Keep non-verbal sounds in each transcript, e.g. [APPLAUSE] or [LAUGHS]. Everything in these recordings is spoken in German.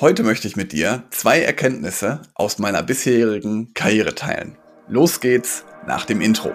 Heute möchte ich mit dir zwei Erkenntnisse aus meiner bisherigen Karriere teilen. Los geht's nach dem Intro.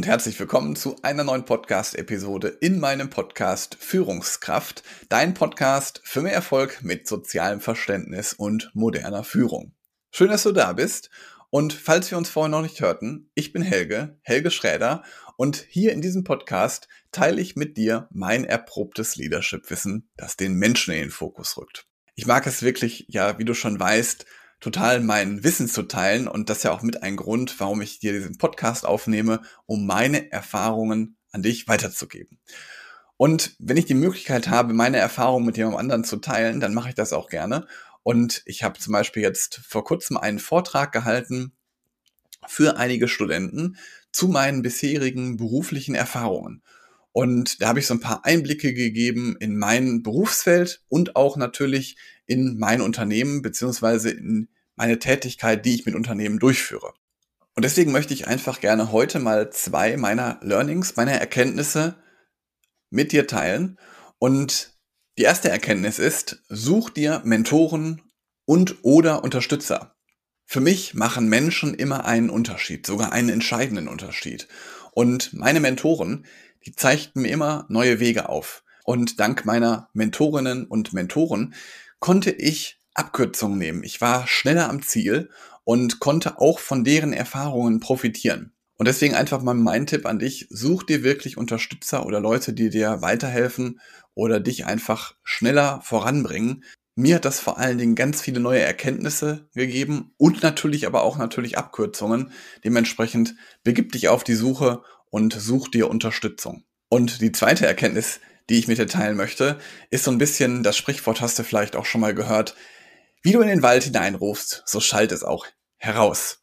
Und herzlich willkommen zu einer neuen Podcast-Episode in meinem Podcast Führungskraft, dein Podcast für mehr Erfolg mit sozialem Verständnis und moderner Führung. Schön, dass du da bist. Und falls wir uns vorher noch nicht hörten, ich bin Helge, Helge Schräder, und hier in diesem Podcast teile ich mit dir mein erprobtes Leadership-Wissen, das den Menschen in den Fokus rückt. Ich mag es wirklich, ja, wie du schon weißt, total mein Wissen zu teilen und das ist ja auch mit ein Grund, warum ich dir diesen Podcast aufnehme, um meine Erfahrungen an dich weiterzugeben. Und wenn ich die Möglichkeit habe, meine Erfahrungen mit jemandem anderen zu teilen, dann mache ich das auch gerne. Und ich habe zum Beispiel jetzt vor kurzem einen Vortrag gehalten für einige Studenten zu meinen bisherigen beruflichen Erfahrungen. Und da habe ich so ein paar Einblicke gegeben in mein Berufsfeld und auch natürlich in mein Unternehmen beziehungsweise in meine Tätigkeit, die ich mit Unternehmen durchführe. Und deswegen möchte ich einfach gerne heute mal zwei meiner Learnings, meiner Erkenntnisse mit dir teilen. Und die erste Erkenntnis ist, such dir Mentoren und oder Unterstützer. Für mich machen Menschen immer einen Unterschied, sogar einen entscheidenden Unterschied. Und meine Mentoren, die zeigten mir immer neue Wege auf. Und dank meiner Mentorinnen und Mentoren konnte ich Abkürzungen nehmen. Ich war schneller am Ziel und konnte auch von deren Erfahrungen profitieren. Und deswegen einfach mal mein Tipp an dich, such dir wirklich Unterstützer oder Leute, die dir weiterhelfen oder dich einfach schneller voranbringen. Mir hat das vor allen Dingen ganz viele neue Erkenntnisse gegeben und natürlich aber auch natürlich Abkürzungen. Dementsprechend begib dich auf die Suche und such dir Unterstützung. Und die zweite Erkenntnis, die ich mit dir teilen möchte, ist so ein bisschen, das Sprichwort hast du vielleicht auch schon mal gehört, wie du in den Wald hineinrufst, so schallt es auch heraus.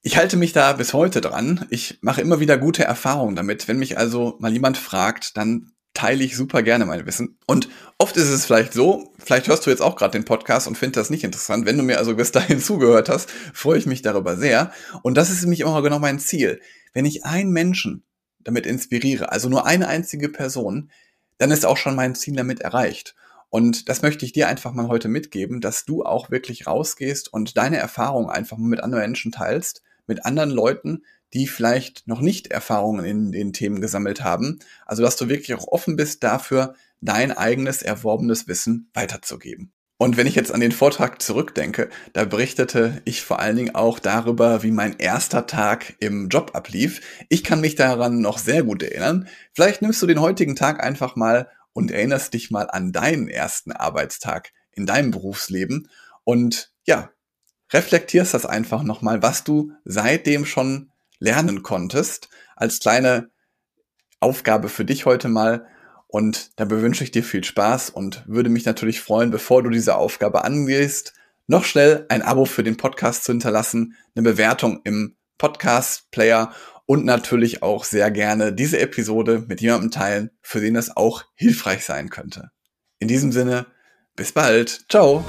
Ich halte mich da bis heute dran. Ich mache immer wieder gute Erfahrungen damit. Wenn mich also mal jemand fragt, dann teile ich super gerne mein Wissen. Und oft ist es vielleicht so, vielleicht hörst du jetzt auch gerade den Podcast und findest das nicht interessant. Wenn du mir also bis dahin [LAUGHS] zugehört hast, freue ich mich darüber sehr. Und das ist nämlich immer genau mein Ziel. Wenn ich einen Menschen damit inspiriere, also nur eine einzige Person, dann ist auch schon mein Ziel damit erreicht. Und das möchte ich dir einfach mal heute mitgeben, dass du auch wirklich rausgehst und deine Erfahrungen einfach mal mit anderen Menschen teilst, mit anderen Leuten, die vielleicht noch nicht Erfahrungen in den Themen gesammelt haben. Also, dass du wirklich auch offen bist dafür, dein eigenes erworbenes Wissen weiterzugeben. Und wenn ich jetzt an den Vortrag zurückdenke, da berichtete ich vor allen Dingen auch darüber, wie mein erster Tag im Job ablief. Ich kann mich daran noch sehr gut erinnern. Vielleicht nimmst du den heutigen Tag einfach mal und erinnerst dich mal an deinen ersten Arbeitstag in deinem Berufsleben und ja, reflektierst das einfach nochmal, was du seitdem schon lernen konntest, als kleine Aufgabe für dich heute mal und dabei wünsche ich dir viel Spaß und würde mich natürlich freuen, bevor du diese Aufgabe angehst, noch schnell ein Abo für den Podcast zu hinterlassen, eine Bewertung im Podcast-Player und natürlich auch sehr gerne diese Episode mit jemandem teilen, für den es auch hilfreich sein könnte. In diesem Sinne, bis bald. Ciao.